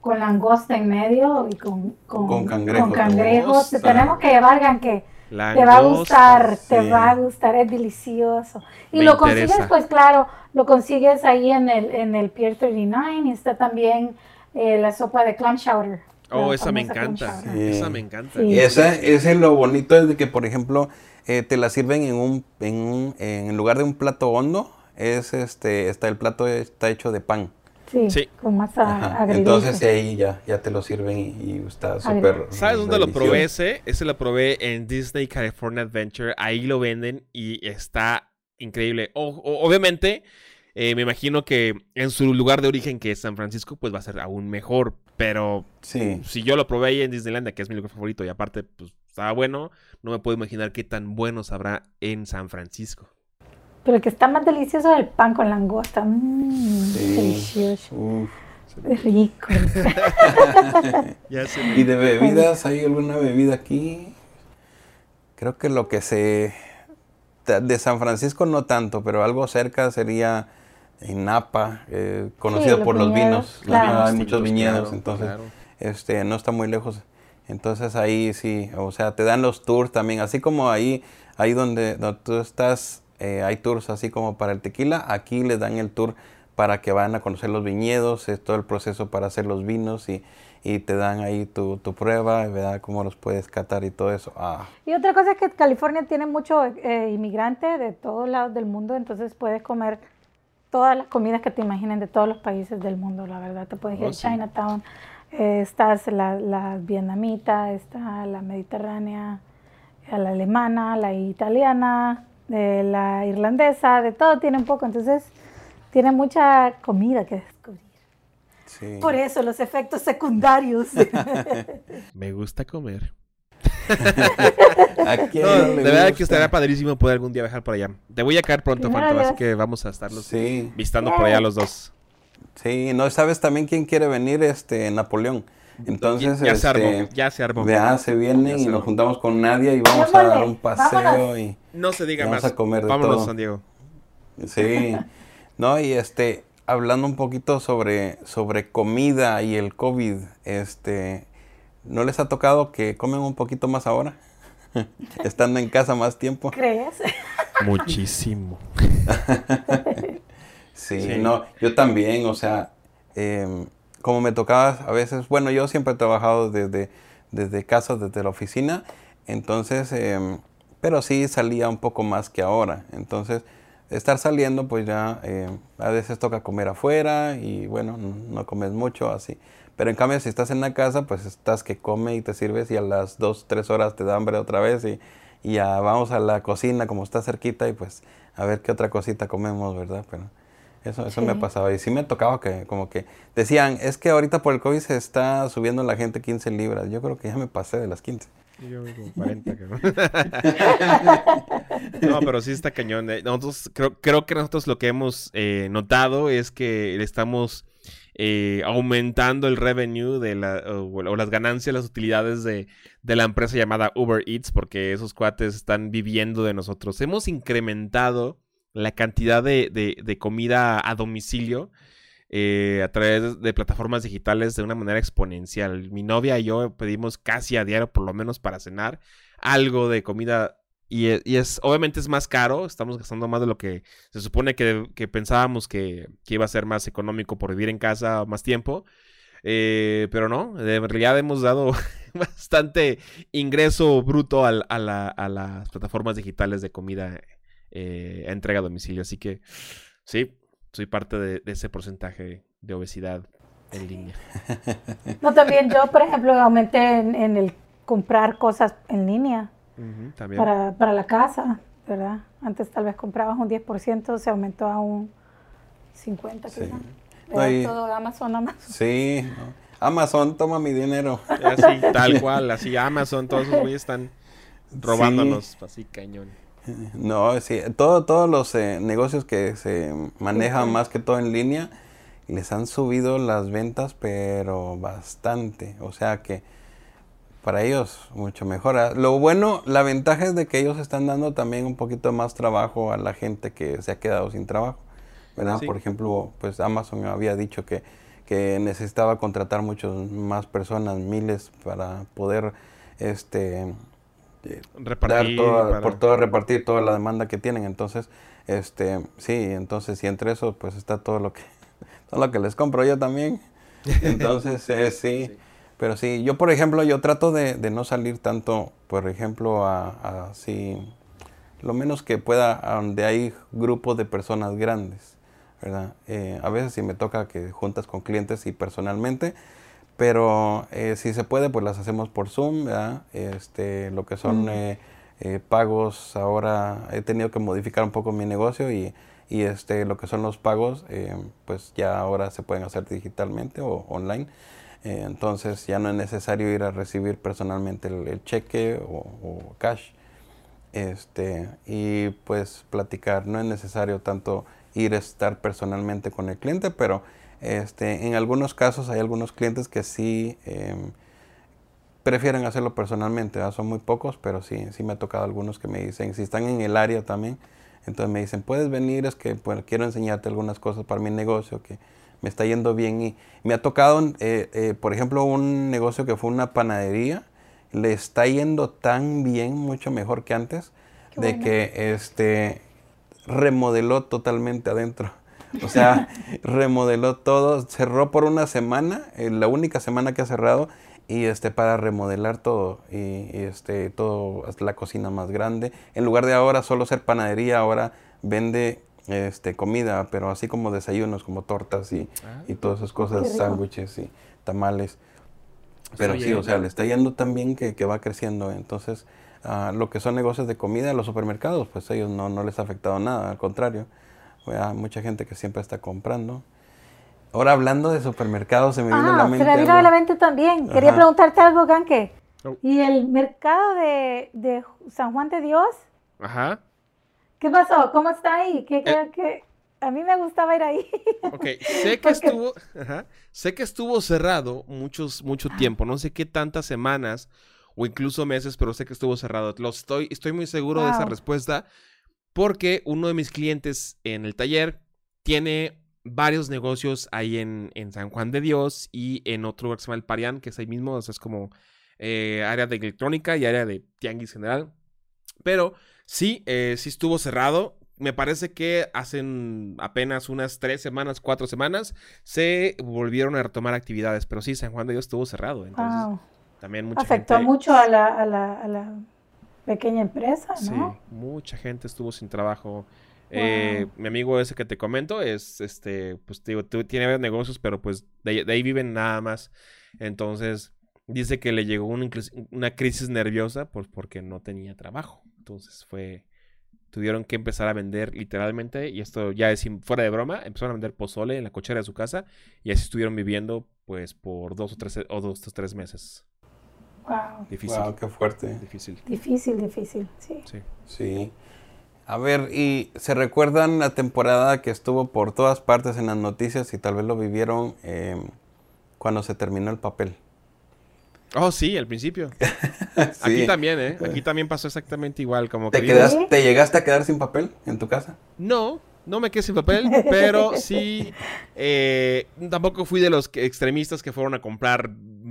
con langosta en medio y con, con, Con cangrejo con cangrejos. Te tenemos que llevar, que te va a Langosta. gustar, te sí. va a gustar, es delicioso. Y Me lo consigues, interesa. pues claro, lo consigues ahí en el, en el Pier 39 y está también eh, la sopa de clam chowder. Oh, esa me famosa clam encanta. chowder. Sí. Esa me encanta. Sí. Y ese, ese lo bonito es de que, por ejemplo, eh, te la sirven en un, en un, en lugar de un plato hondo, es este, está el plato está hecho de pan. Sí, Sí. con masa. Entonces ahí ya, ya te lo sirven y, y está súper. ¿Sabes dónde lo probé ese? Ese lo probé en Disney California Adventure. Ahí lo venden y está increíble. O- o- obviamente, eh, me imagino que en su lugar de origen, que es San Francisco, pues va a ser aún mejor. Pero Sí. si yo lo probé ahí en Disneylandia, que es mi lugar favorito, y aparte, pues estaba bueno, no me puedo imaginar qué tan bueno sabrá en San Francisco. Pero el que está más delicioso es el pan con langosta. Mmm, Sí. delicioso. Uf. Es rico. Ya sé. ¿Y de bebidas? ¿Hay alguna bebida aquí? Creo que lo que se... De San Francisco no tanto, pero algo cerca sería en Napa, eh, conocido los por los vinos. claro. Hay muchos viñedos, claro, entonces claro. este no está muy lejos. Entonces ahí sí, o sea, te dan los tours también, así como ahí, ahí donde, donde tú estás, eh, hay tours así como para el tequila, aquí les dan el tour para que vayan a conocer los viñedos, es todo el proceso para hacer los vinos y, y te dan ahí tu, tu prueba, ¿verdad? Cómo los puedes catar y todo eso. Ah, Y otra cosa es que California tiene mucho eh, inmigrante de todos lados del mundo, entonces puedes comer todas las comidas que te imaginen de todos los países del mundo, la verdad. Te puedes ir Oh, a sí. Chinatown, eh, estás la, la vietnamita, está la mediterránea, a la alemana, la italiana, eh, la irlandesa, de todo tiene un poco, entonces tiene mucha comida que descubrir. sí. Por eso los efectos secundarios. Me gusta comer. ¿A quién No, no de verdad que estaría padrísimo poder algún día viajar por allá. Te voy a caer pronto, Primero Phantom, así que vamos a estarlos Sí. visitando por allá los dos. Sí, no sabes también quién quiere venir, este Napoleón. Entonces, ya, se armó, este, ya se armó. Ya se vienen Ya y se nos juntamos con Nadia y vamos a dar un paseo vámonos. y No se diga Vamos más. a comer de Vámonos, todo. San Diego. sí. No, y este hablando un poquito sobre sobre comida y el COVID, este ¿no les ha tocado que comen un poquito más ahora? Estando en casa más tiempo. ¿Crees? Muchísimo. Sí, Sí. no, yo también, o sea, em, como me tocaba a veces, bueno, yo siempre he trabajado desde, desde casa, desde la oficina, entonces, em, pero sí salía un poco más que ahora, entonces, estar saliendo, pues ya em, a veces toca comer afuera y bueno, no, no comes mucho así, pero en cambio si estás en la casa, pues estás que come y te sirves y a las dos, tres horas te da hambre otra vez y, y ya vamos a la cocina como está cerquita y pues a ver qué otra cosita comemos, ¿verdad? Pero eso, eso me Sí. pasaba y sí me tocaba que como que decían, es que ahorita por el COVID se está subiendo la gente 15 libras. Yo creo que ya me pasé de las 15. Yo como 40, cabrón. No, pero sí está cañón. eh. Nosotros, creo, creo que nosotros lo que hemos eh, notado es que le estamos eh, aumentando el revenue de la, o, o las ganancias, las utilidades de, de la empresa llamada Uber Eats, porque esos cuates están viviendo de nosotros. Hemos incrementado la cantidad de, de- comida a domicilio eh, a través de plataformas digitales de una manera exponencial. Mi novia y yo pedimos casi a diario, por lo menos para cenar, algo de comida. Y, e- es, obviamente es más caro, estamos gastando más de lo que se supone que, que pensábamos que, que iba a ser más económico por vivir en casa más tiempo. Eh, pero no, en realidad hemos dado bastante ingreso bruto al- a, la- a las plataformas digitales de comida eh, a entrega a domicilio. Así que sí, soy parte de, de ese porcentaje de obesidad en línea. No, también yo, por ejemplo, aumenté en, en el comprar cosas en línea también. para, para la casa, ¿verdad? Antes tal vez comprabas un 10%, se aumentó a un 50%. Sí. No, Todo Amazon, Amazon. Sí. no. Amazon, toma mi dinero. Así, tal cual, así Amazon, todos esos güeyes están robándonos así cañón. No, sí, todo, todos los eh, negocios que se manejan más que todo en línea les han subido las ventas, pero bastante. O sea que para ellos mucho mejor. Ah, Lo bueno, la ventaja es de que ellos están dando también un poquito más trabajo a la gente que se ha quedado sin trabajo. ¿verdad? Sí. Por ejemplo, pues Amazon había dicho que, que necesitaba contratar muchos más personas, miles, para poder este eh, dar Repartir. toda, para- por todo repartir toda la demanda que tienen entonces este sí entonces y entre eso pues está todo lo que todo lo que les compro yo también entonces eh, sí, Sí. pero sí yo por ejemplo yo trato de, de no salir tanto por ejemplo a, a sí lo menos que pueda a donde hay grupos de personas grandes verdad Eh, a veces si me toca que juntas con clientes y personalmente pero eh, si se puede, pues las hacemos por Zoom, ¿verdad? Este, lo que son Mm. eh, eh, pagos, ahora he tenido que modificar un poco mi negocio y, y este, lo que son los pagos, pues ya ahora se pueden hacer digitalmente o online. Entonces ya no es necesario ir a recibir personalmente el, el cheque o, o cash. Este, y pues platicar, no es necesario tanto ir a estar personalmente con el cliente, pero este, en algunos casos hay algunos clientes que sí em, prefieren hacerlo personalmente, ¿verdad? son muy pocos, pero sí, sí me ha tocado algunos que me dicen, si están en el área también, entonces me dicen, puedes venir, es que pues, quiero enseñarte algunas cosas para mi negocio, que me está yendo bien y me ha tocado, eh, eh, por ejemplo, un negocio que fue una panadería, le está yendo tan bien, mucho mejor que antes, Qué de bueno. que este remodeló totalmente adentro. O sea, remodeló todo, cerró por una semana, eh, la única semana que ha cerrado, y este para remodelar todo, y, y, este todo, hasta la cocina más grande. En lugar de ahora solo ser panadería, ahora vende este comida, pero así como desayunos, como tortas y, Ah, y todas esas cosas, sándwiches y tamales. Pero sí, o sea, le está yendo tan bien que, que va creciendo. Entonces, ah, lo que son negocios de comida, los supermercados, pues ellos no, no les ha afectado nada, al contrario. Hay mucha gente que siempre está comprando. Ahora hablando de supermercados, se me vino a la Ah, mente. se me vino a la algo. mente también. Quería Ajá. preguntarte algo, Ganque. Oh. ¿Y el mercado de, de San Juan de Dios? Ajá. ¿Qué pasó? ¿Cómo está ahí? ¿Qué, qué, Eh, qué? a mí me gustaba ir ahí. Ok, sé que estuvo, sé que estuvo cerrado muchos, mucho tiempo, no sé qué tantas semanas o incluso meses, pero sé que estuvo cerrado. Lo estoy, estoy muy seguro de esa respuesta porque uno de mis clientes en el taller tiene varios negocios ahí en, San Juan de Dios y en otro lugar que se llama El Parián, que es ahí mismo, es como eh, área de electrónica y área de tianguis general. Pero sí, eh, sí estuvo cerrado. Me parece que hace apenas unas tres semanas, cuatro semanas, se volvieron a retomar actividades. Pero sí, San Juan de Dios estuvo cerrado. Entonces, también mucha Afectó mucho a la, a, la, a la, pequeña empresa, ¿no? Sí, mucha gente estuvo sin trabajo. Eh, mi amigo ese que te comento es, este, pues digo, tiene negocios, pero pues de, ahí viven nada más. Entonces, dice que le llegó una, una crisis nerviosa pues porque no tenía trabajo. Entonces fue, tuvieron que empezar a vender literalmente, y esto ya es fuera de broma, empezaron a vender pozole en la cochera de su casa y así estuvieron viviendo pues por dos o tres, o dos o tres meses. Wow. Difícil. Wow, qué fuerte. Difícil. Difícil, difícil, sí. Sí. Sí. A ver, ¿y se recuerdan la temporada que estuvo por todas partes en las noticias y tal vez lo vivieron eh, cuando se terminó el papel? Oh, sí, al principio. Aquí también, ¿eh? Aquí también pasó exactamente igual. Como ¿Te, que ¿Te llegaste a quedar sin papel en tu casa? No, no me quedé sin papel, pero sí. Eh, tampoco fui de los extremistas que fueron a comprar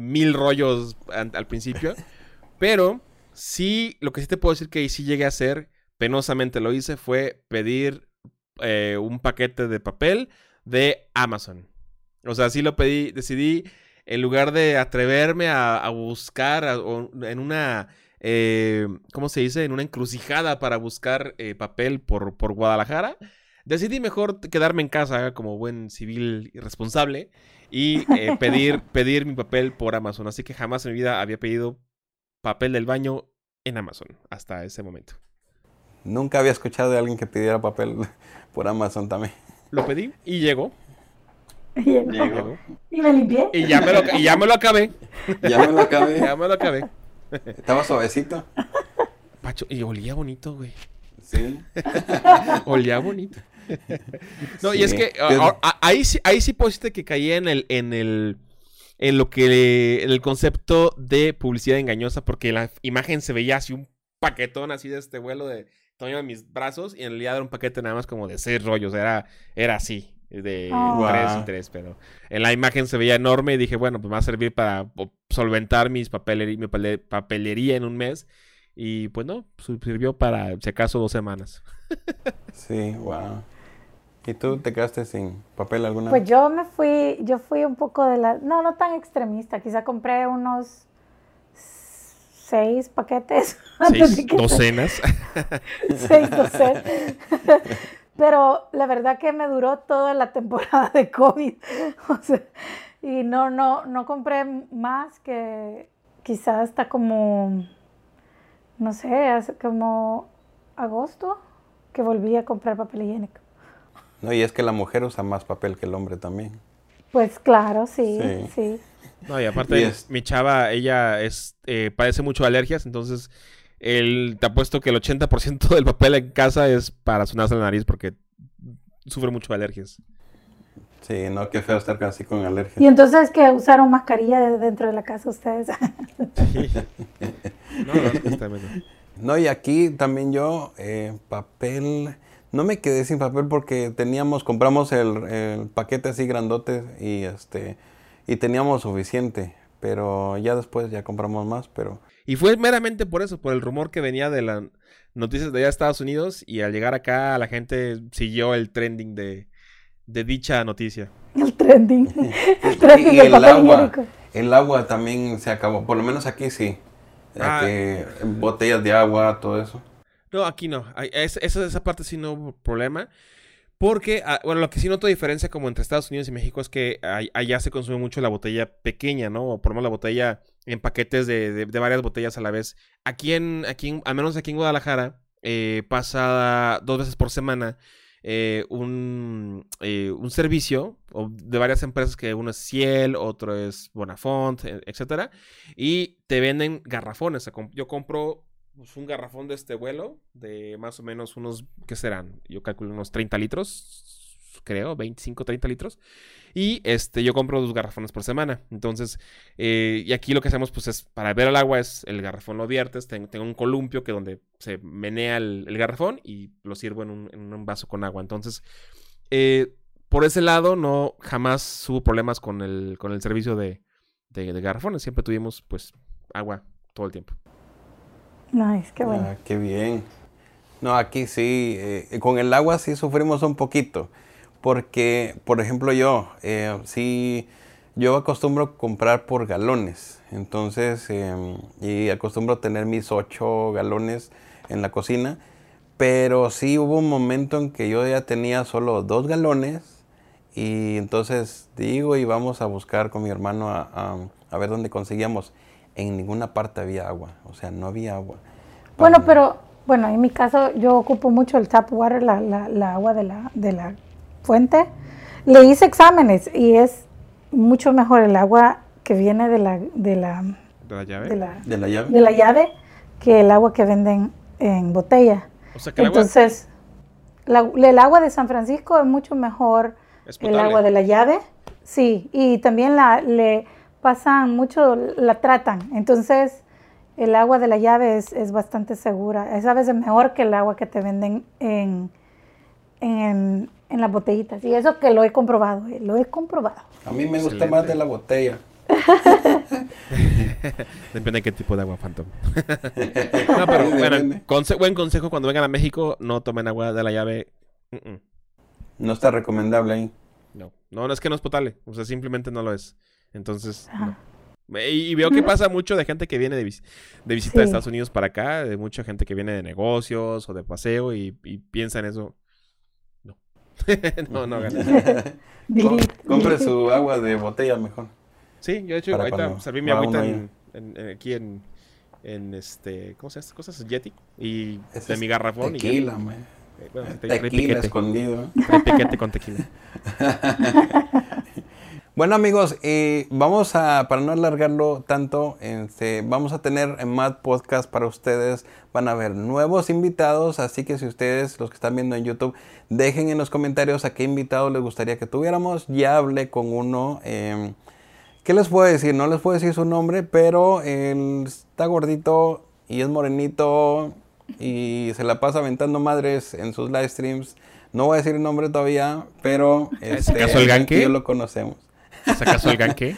mil rollos al, principio. Pero sí, lo que sí te puedo decir que sí llegué a hacer, penosamente lo hice, fue pedir eh, un paquete de papel de Amazon. O sea, sí lo pedí, decidí en lugar de atreverme a, buscar en una, eh, ¿cómo se dice? En una encrucijada para buscar eh, papel por, por Guadalajara, decidí mejor quedarme en casa como buen civil irresponsable y eh, pedir, pedir mi papel por Amazon. Así que jamás en mi vida había pedido papel del baño en Amazon hasta ese momento. Nunca había escuchado de alguien que pidiera papel por Amazon también. Lo pedí y llegó. Y me limpié. Y ya me lo, y ya me lo acabé. Ya me lo acabé. ya me lo acabé. Estaba suavecito. Pacho, y olía bonito, güey. Sí. olía bonito. No, y es que ahí sí, ahí sí pusiste que caía en el, en el, en lo que, en el concepto de publicidad engañosa, porque la imagen se veía así un paquetón así de este vuelo de tamaño de mis brazos, y en realidad era un paquete nada más como de seis rollos, era, era así de oh. tres y tres, pero en la imagen se veía enorme y dije, bueno, pues me va a servir para solventar mis mi papelería en un mes. Y pues no, sirvió para, si acaso, dos semanas. sí, wow. ¿Y tú te quedaste sin papel alguna Pues yo me fui, yo fui un poco de la, no, no tan extremista, quizá compré unos seis paquetes. Seis docenas. seis docenas. Pero la verdad que me duró toda la temporada de COVID. y no, no, no compré más que quizás hasta como, no sé, hace como agosto que volví a comprar papel higiénico. No, y es que la mujer usa más papel que el hombre también. Pues claro, sí, sí. No, y aparte, mi chava, ella es, eh, padece mucho de alergias, entonces el, te apuesto que el 80% del papel en casa es para sonarse la nariz porque sufre mucho de alergias. Sí, no, qué feo estar casi con alergias. Y entonces que usaron mascarilla dentro de la casa ustedes. sí. no, no, no, y aquí también yo, eh, papel, no me quedé sin papel porque teníamos, compramos el, el, paquete así grandote y este, y teníamos suficiente, pero ya después ya compramos más, pero y fue meramente por eso, por el rumor que venía de las noticias de allá de Estados Unidos y al llegar acá la gente siguió el trending de, dicha noticia. El trending. el trending y, el agua. El agua también se acabó, por lo menos aquí sí. Ah. botellas de agua, todo eso. No, aquí no. Esa, esa parte sí no hubo problema. Porque, ah, bueno, lo que sí noto diferencia como entre Estados Unidos y México es que allá se consume mucho la botella pequeña, ¿no? O por lo menos la botella en paquetes de, varias botellas a la vez. Aquí en, aquí al menos aquí en Guadalajara, eh, pasa dos veces por semana eh, un, eh, un, servicio de varias empresas que uno es Ciel, otro es Bonafont, e, etcétera, y te venden garrafones. Yo compro pues, un garrafón de este vuelo de más o menos unos, ¿qué serán? Yo calculo unos 30 litros, creo, 25, 30 litros. Y este, yo compro dos garrafones por semana. Entonces, eh, y aquí lo que hacemos, pues es para ver el agua, es el garrafón lo viertes. Tengo, un columpio que donde se menea el, garrafón y lo sirvo en un, vaso con agua. Entonces, eh, por ese lado, no jamás hubo problemas con el, con el servicio de, de garrafones. Siempre tuvimos, pues, agua todo el tiempo. Nice, qué bueno. Ah, qué bien. No, aquí sí, eh, con el agua sí sufrimos un poquito, porque, por ejemplo, yo, eh, sí, yo acostumbro comprar por galones, entonces, eh, y acostumbro tener mis ocho galones en la cocina, pero sí hubo un momento en que yo ya tenía solo dos galones, y entonces digo, y vamos a buscar con mi hermano a, a- a ver dónde conseguíamos. En ninguna parte había agua, o sea, no había agua. Bueno, pero bueno, en mi caso yo ocupo mucho el tap water, la, la, la agua de la, de la fuente. Le hice exámenes y es mucho mejor el agua que viene de la, de la, ¿De la llave? de la, ¿De la llave? de la llave que el agua que venden en botella. O sea que el agua Entonces, la- el agua de San Francisco es mucho mejor es el agua de la llave, sí, y también la le pasan mucho, la tratan. Entonces, el agua de la llave es, es bastante segura. Es a veces mejor que el agua que te venden en, en, en las botellitas. Y eso que lo he comprobado, eh, lo he comprobado. A mí me gusta Excelente. más de la botella. Depende de qué tipo de agua, Phantom. no, pero bueno, conse- buen consejo cuando vengan a México, no tomen agua de la llave. Mm, mm. No está recomendable ahí. No, no, no es que no es potable. O sea, simplemente no lo es. Entonces, no. Y, y veo que pasa mucho de gente que viene de, vis- de visita de Sí. Estados Unidos para acá, de mucha gente que viene de negocios o de paseo y, y piensa en eso. No. no, no Delete. Compre su agua de botella mejor. Sí, yo de hecho Para ahorita cuando serví mi agüita en, en- en- aquí en, en este, ¿cómo se llama cosas? Yeti. Y de mi garrafón. y. Tequila, man. Eh, bueno, te- Tequila escondido. Piquete con tequila. Bueno amigos, eh, vamos a, para no alargarlo tanto, este, vamos a tener en más podcast para ustedes. Van a haber nuevos invitados, así que si ustedes, los que están viendo en YouTube, dejen en los comentarios a qué invitado les gustaría que tuviéramos. Ya hablé con uno. eh, ¿Qué les puedo decir? No les puedo decir su nombre, pero él está gordito y es morenito y se la pasa aventando madres en sus live streams. No voy a decir el nombre todavía, pero ¿Es este, acaso el y yo lo conocemos. ¿Es acaso el ganque?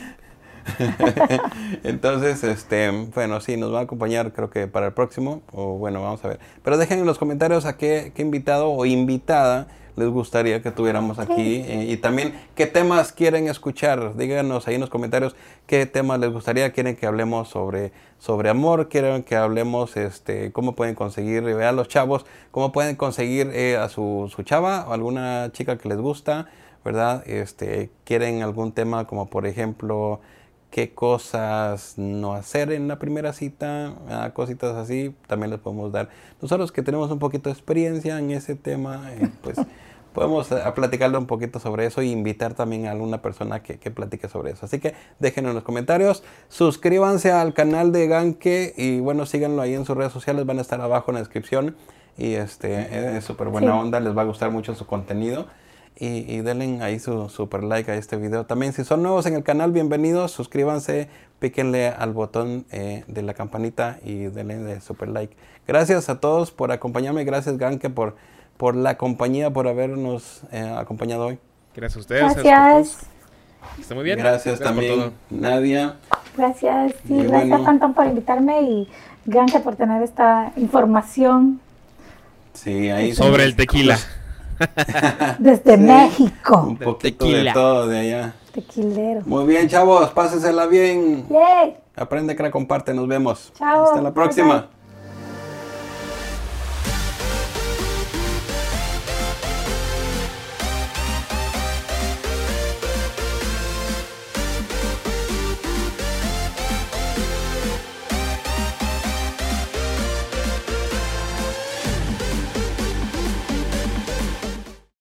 Entonces, este, bueno, sí, nos va a acompañar creo que para el próximo, o bueno, vamos a ver. Pero dejen en los comentarios a qué, qué invitado o invitada les gustaría que tuviéramos aquí eh, y también qué temas quieren escuchar. Díganos ahí en los comentarios qué temas les gustaría, quieren que hablemos sobre, sobre amor, quieren que hablemos este, cómo pueden conseguir, eh, vean los chavos, cómo pueden conseguir eh, a su, su chava o alguna chica que les gusta, ¿verdad? Este, quieren algún tema como por ejemplo qué cosas no hacer en la primera cita, ah, cositas así, también les podemos dar. Nosotros que tenemos un poquito de experiencia en ese tema, eh, pues podemos eh, a platicarle un poquito sobre eso e invitar también a alguna persona que, que platique sobre eso. Así que déjenlo en los comentarios, suscríbanse al canal de Ganke y bueno, síganlo ahí en sus redes sociales, van a estar abajo en la descripción y este es súper buena Sí. onda, les va a gustar mucho su contenido. Y, y denle ahí su super like a este video. También si son nuevos en el canal, bienvenidos, suscríbanse, píquenle al botón eh, de la campanita y denle de super like. Gracias a todos por acompañarme, gracias Ganke por, por la compañía, por habernos eh, acompañado hoy. Gracias a ustedes. Gracias. Esté muy bien. Gracias, también. Nadia. Gracias, sí, Y gracias bueno. Phantom por invitarme y Ganke por tener esta información Sí, ahí Sobre el tequila. Desde Sí. México. un poquito de tequila. todo de allá. Tequilero. Muy bien, chavos, pásensela bien. Yay. Aprende que la comparte, nos vemos. Chao. Hasta la Bye, próxima. bye.